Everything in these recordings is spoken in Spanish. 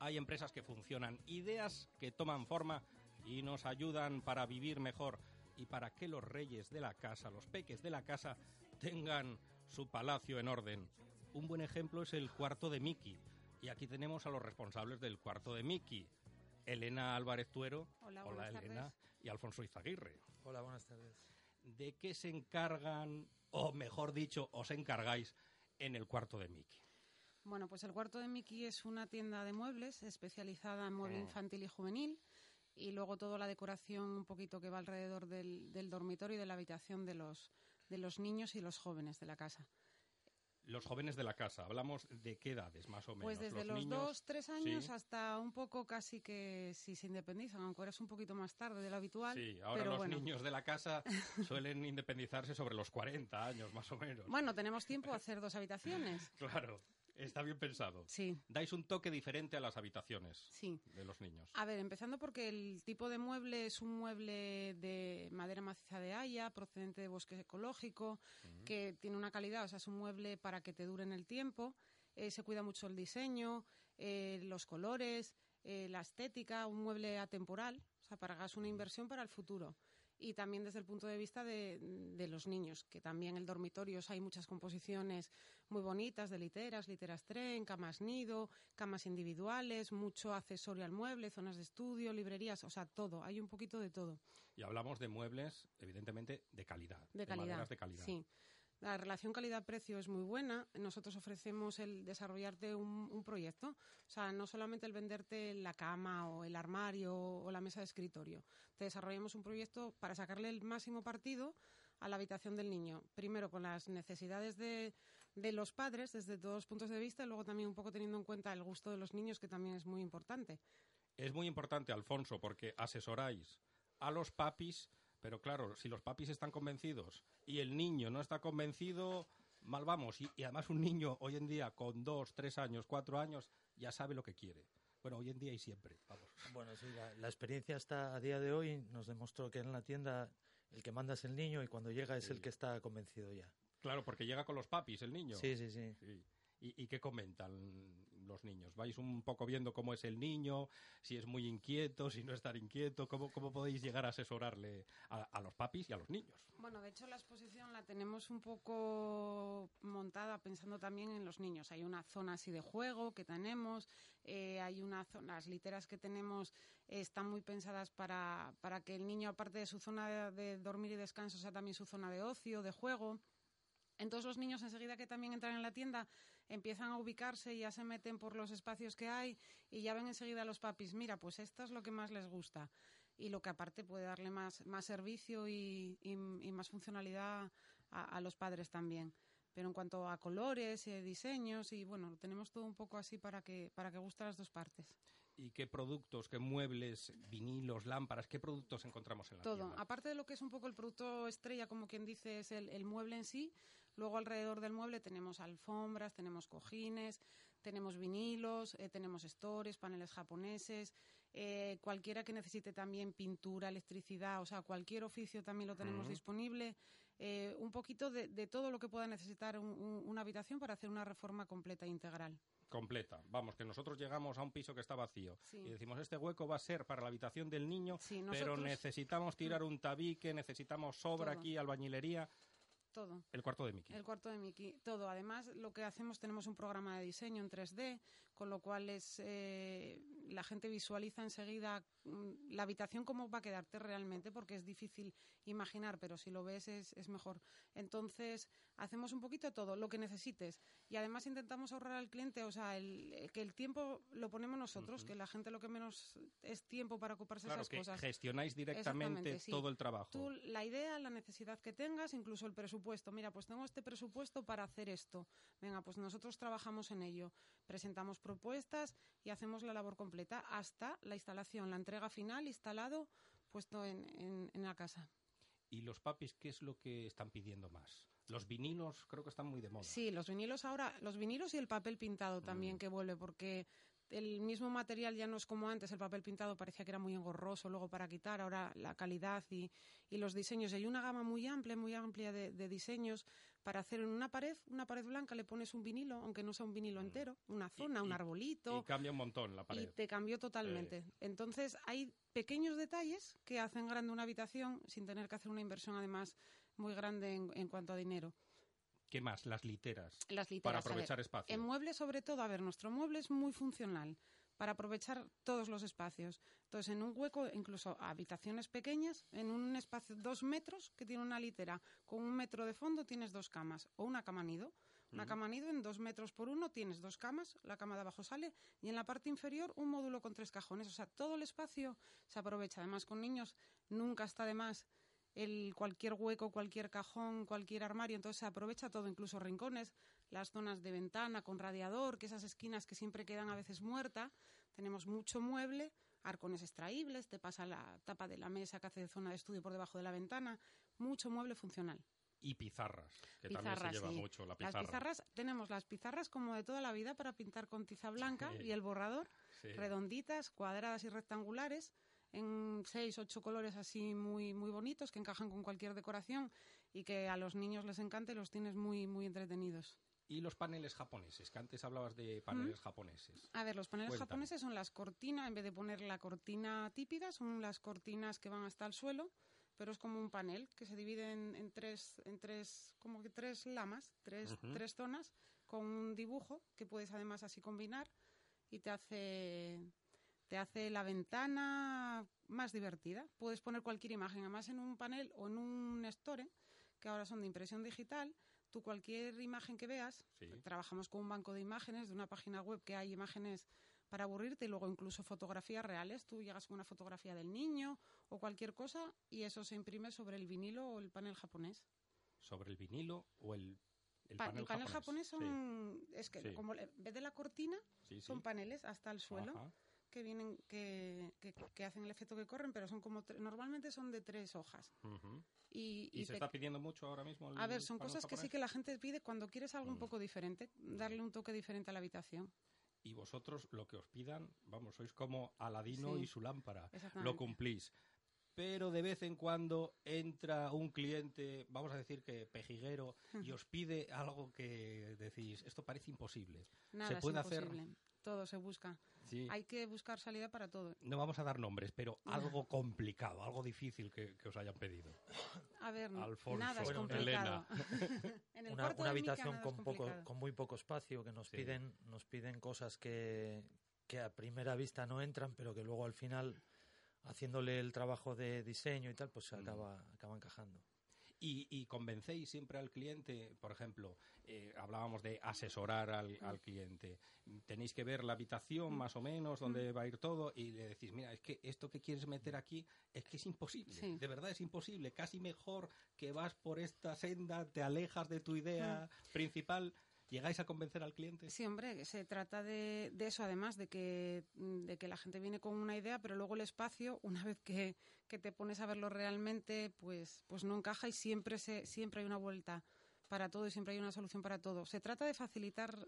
hay empresas que funcionan, ideas que toman forma y nos ayudan para vivir mejor y para que los reyes de la casa, los peques de la casa, tengan su palacio en orden. Un buen ejemplo es el cuarto de Miki. Y aquí tenemos a los responsables del cuarto de Miki. Elena Álvarez Tuero. Hola, Elena. tardes. Y Alfonso Izaguirre. Hola, buenas tardes. ¿De qué se encargan, o mejor dicho, os encargáis en el cuarto de Miki? Bueno, pues el cuarto de Miki es una tienda de muebles especializada en mueble Mm. infantil y juvenil y luego toda la decoración un poquito que va alrededor del, del dormitorio y de la habitación de los, de los niños y los jóvenes de la casa. Los jóvenes de la casa, hablamos de qué edades más o menos. Pues desde los, niños, dos, tres años sí. hasta un poco casi que si se independizan, aunque ahora es un poquito más tarde de lo habitual. Sí, ahora pero los bueno. niños de la casa suelen independizarse sobre los 40 años más o menos. Bueno, tenemos tiempo a hacer dos habitaciones. Claro, está bien pensado. Sí, Dais un toque diferente a las habitaciones sí. de los niños. A ver, empezando porque el tipo de mueble es un mueble de madera maciza de haya, procedente de bosque ecológico, que tiene una calidad, o sea, es un mueble para que te dure en el tiempo. eh, se cuida mucho el diseño, eh, los colores, eh, la estética, un mueble atemporal, o sea, para que hagas una inversión para el futuro. Y también desde el punto de vista de, de los niños, que también en el dormitorio hay muchas composiciones muy bonitas de literas, literas tren, camas nido, camas individuales, mucho accesorio al mueble, zonas de estudio, librerías, o sea, todo, hay un poquito de todo, Y hablamos de muebles, evidentemente, de calidad. de calidad. maderas de calidad. Sí. La relación calidad-precio es muy buena. Nosotros ofrecemos el desarrollarte un, un proyecto. O sea, no solamente el venderte la cama o el armario o la mesa de escritorio. Te desarrollamos un proyecto para sacarle el máximo partido a la habitación del niño. Primero con las necesidades de, de los padres desde todos los puntos de vista y luego también un poco teniendo en cuenta el gusto de los niños, que también es muy importante. Es muy importante, Alfonso, porque asesoráis a los papis, pero claro, si los papis están convencidos y el niño no está convencido, mal vamos. Y, y además un niño hoy en día con dos, tres años, cuatro años, ya sabe lo que quiere. Bueno, hoy en día y siempre, vamos. Bueno, sí, la, la experiencia hasta a día de hoy nos demostró que en la tienda el que manda es el niño y cuando llega es el que está convencido ya. Claro, porque llega con los papis el niño. Sí, sí, sí. Sí. ¿Y, y qué comentan los niños? ¿Vais un poco viendo cómo es el niño? Si es muy inquieto, si no es tan inquieto. ¿Cómo, cómo podéis llegar a asesorarle a, a los papis y a los niños? Bueno, de hecho la exposición la tenemos un poco montada pensando también en los niños. Hay una zona así de juego que tenemos, eh, hay una zona, las literas que tenemos eh, están muy pensadas para, para que el niño, aparte de su zona de, de dormir y descanso, sea también su zona de ocio, de juego. Entonces los niños enseguida que también entran en la tienda empiezan a ubicarse y ya se meten por los espacios que hay y ya ven enseguida a los papis, mira, pues esto es lo que más les gusta y lo que aparte puede darle más, más servicio y, y- y más funcionalidad a, los padres también. Pero en cuanto a colores, eh, diseños y bueno, lo tenemos todo un poco así para que, para que guste a las dos partes. ¿Y qué productos, qué muebles, vinilos, lámparas, qué productos encontramos en la Todo. tienda? Aparte de lo que es un poco el producto estrella, como quien dice, es el, el mueble en sí. Luego alrededor del mueble tenemos alfombras, tenemos cojines, tenemos vinilos, eh, tenemos stores, paneles japoneses, eh, cualquiera que necesite también pintura, electricidad, o sea, cualquier oficio también lo tenemos disponible. Eh, un poquito de, de todo lo que pueda necesitar un- un- una habitación para hacer una reforma completa e integral. Completa. Vamos, que nosotros llegamos a un piso que está vacío Sí. y decimos, este hueco va a ser para la habitación del niño, Sí, pero necesitamos tirar un tabique, necesitamos sobra Todo. aquí, albañilería. Todo. El cuarto de Miki. El cuarto de Miki, todo. Además, lo que hacemos, tenemos un programa de diseño en 3D, con lo cual es eh, la gente visualiza enseguida mm, la habitación cómo va a quedarte realmente, porque es difícil imaginar, pero si lo ves es, es mejor. Entonces, hacemos un poquito todo, lo que necesites. Y además intentamos ahorrar al cliente, o sea, el, el que el tiempo lo ponemos nosotros, que la gente lo que menos es tiempo para ocuparse de Claro, esas que cosas. gestionáis directamente sí. todo el trabajo. Tú, la idea, la necesidad que tengas, incluso el presupuesto. Mira, pues tengo este presupuesto para hacer esto. Venga, pues nosotros trabajamos en ello. Presentamos propuestas y hacemos la labor completa hasta la instalación, la entrega final, instalado, puesto en, en- en la casa. ¿Y los papis qué es lo que están pidiendo más? Los vinilos creo que están muy de moda. Sí, los vinilos ahora, los vinilos y el papel pintado también Mm. que vuelve, porque el mismo material ya no es como antes, el papel pintado parecía que era muy engorroso luego para quitar, ahora la calidad y, y los diseños. Y hay una gama muy amplia, muy amplia de, de diseños para hacer en una pared, una pared blanca le pones un vinilo, aunque no sea un vinilo entero, una zona, un Mm. y- arbolito. Y cambia un montón la y pared. te cambió totalmente. Entonces, hay pequeños detalles que hacen grande una habitación sin tener que hacer una inversión, además, muy grande en, en cuanto a dinero. ¿Qué más? Las literas. Las literas. Para a ver, aprovechar espacio. En muebles, sobre todo, a ver, nuestro mueble es muy funcional para aprovechar todos los espacios. Entonces, en un hueco, incluso habitaciones pequeñas, en un espacio dos metros que tiene una litera, con un metro de fondo tienes dos camas o una cama nido. Una cama nido en dos metros por uno tienes dos camas, la cama de abajo sale y en la parte inferior un módulo con tres cajones. O sea, todo el espacio se aprovecha. Además, con niños nunca está de más el cualquier hueco, cualquier cajón, cualquier armario, entonces se aprovecha todo, incluso rincones, las zonas de ventana con radiador, que esas esquinas que siempre quedan a veces muertas, tenemos mucho mueble, arcones extraíbles, te pasa la tapa de la mesa que hace de zona de estudio por debajo de la ventana, mucho mueble funcional. Y pizarras, que Pizarras, también se lleva sí. mucho la Las pizarra. pizarras, tenemos las pizarras como de toda la vida para pintar con tiza blanca Sí. y el borrador, Sí. redonditas, cuadradas y rectangulares, en seis, ocho colores así muy, muy bonitos que encajan con cualquier decoración y que a los niños les encanta y los tienes muy, muy entretenidos. Y los paneles japoneses, que antes hablabas de paneles japoneses. A ver, los paneles Cuéntame. japoneses son las cortinas, en vez de poner la cortina típica, son las cortinas que van hasta el suelo, pero es como un panel que se divide en, en tres, en tres, como que tres lamas, tres, Ujú. tres zonas, con un dibujo que puedes además así combinar y te hace, te hace la ventana más divertida. Puedes poner cualquier imagen, además en un panel o en un store, que ahora son de impresión digital, tú cualquier imagen que veas, Sí. trabajamos con un banco de imágenes de una página web que hay imágenes para aburrirte y luego incluso fotografías reales. Tú llegas con una fotografía del niño o cualquier cosa y eso se imprime sobre el vinilo o el panel japonés. Sobre el vinilo o el, el Pa- panel, el panel japonés son, es que Sí. como en vez de la cortina, sí, son paneles hasta el suelo Ajá. Que vienen, que, que, que hacen el efecto que corren, pero son como, normalmente son de tres hojas. Y, ¿Y, y se está pidiendo mucho ahora mismo? el a ver, son cosas que sí que la gente pide cuando quieres algo un Mm. poco diferente, darle un toque diferente a la habitación. Y vosotros lo que os pidan, vamos, sois como Aladino Sí. y su lámpara. Lo cumplís. Pero de vez en cuando entra un cliente, vamos a decir que pejiguero, y os pide algo que decís, esto parece imposible. Nada se es puede hacer. imposible. Todo se busca. Sí. Hay que buscar salida para todo. No vamos a dar nombres, pero algo complicado, algo difícil que, que os hayan pedido. A ver, Alfonso, nada es Bueno, complicado. en el una, una habitación es con poco con muy poco espacio que nos Sí. piden nos piden cosas que, que a primera vista no entran pero que luego al final haciéndole el trabajo de diseño y tal pues se Mm. acaba acaba encajando Y, y convencéis siempre al cliente, por ejemplo, eh, hablábamos de asesorar al, al cliente. Tenéis que ver la habitación más o menos, donde va a ir todo, y le decís, mira, es que esto que quieres meter aquí es que es imposible. Sí. De verdad es imposible. Casi mejor que vas por esta senda, te alejas de tu idea principal. ¿Llegáis a convencer al cliente? Sí, hombre, se trata de, eso, además, de que, la gente viene con una idea, pero luego el espacio, una vez que, que te pones a verlo realmente, pues, pues no encaja y siempre, se, siempre hay una vuelta para todo y siempre hay una solución para todo. Se trata de facilitar,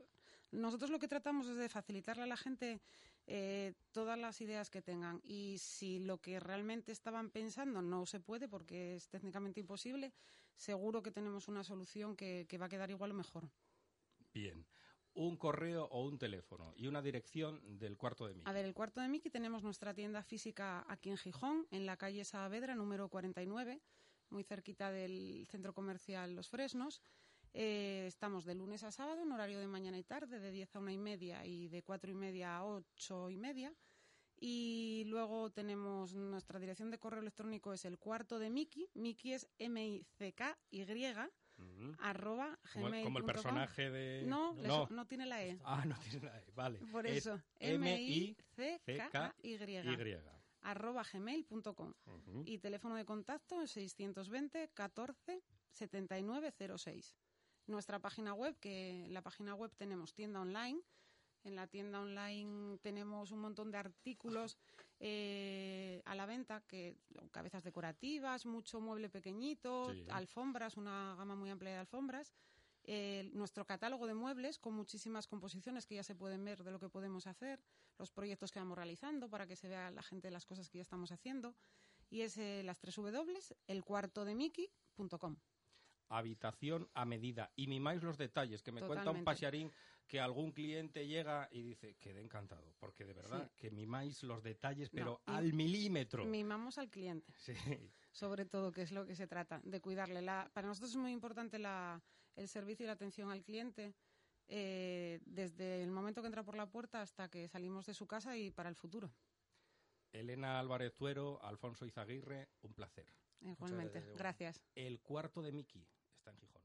nosotros lo que tratamos es de facilitarle a la gente eh, todas las ideas que tengan y si lo que realmente estaban pensando no se puede porque es técnicamente imposible, seguro que tenemos una solución que, que va a quedar igual o mejor. Bien. Un correo o un teléfono y una dirección del cuarto de mí. A ver, el cuarto de Miki tenemos nuestra tienda física aquí en Gijón, en la calle Saavedra, número 49. muy cerquita del centro comercial Los Fresnos. Eh, estamos de lunes a sábado en horario de mañana y tarde, de 10 a una y media y de cuatro y media a ocho y media. Y luego tenemos nuestra dirección de correo electrónico es el cuarto de Miki. Miki es M-I-C-K-Y Ujú. arroba gmail como el personaje de... No, so- no tiene la E. Ah, no tiene la E, vale. Por Es eso, M-I-C-K-Y. M-I-C-K-Y arroba gmail.com. Ujú. Y teléfono de contacto es 620 14 7906. Nuestra página web, que la página web tenemos tienda online. En la tienda online tenemos un montón de artículos eh, a la venta, que cabezas decorativas, mucho mueble pequeñito, Sí. alfombras, una gama muy amplia de alfombras. Eh, nuestro catálogo de muebles con muchísimas composiciones que ya se pueden ver de lo que podemos hacer, los proyectos que vamos realizando para que se vea la gente las cosas que ya estamos haciendo. Y es eh, las tres W, el cuarto de Mickey.com. habitación a medida. Y mimáis los detalles, que me cuenta un pasearín que algún cliente llega y dice, quedé encantado, porque de verdad Sí. que mimáis los detalles, pero No, al milímetro. Mimamos al cliente. Sí. sobre todo, que es lo que se trata, de cuidarle. La, para nosotros es muy importante la, el servicio y la atención al cliente eh, desde el momento que entra por la puerta hasta que salimos de su casa y para el futuro. Elena Álvarez Tuero, Alfonso Izaguirre, un placer. Igualmente. gracias, igual. Gracias. El cuarto de Miki está en Gijón.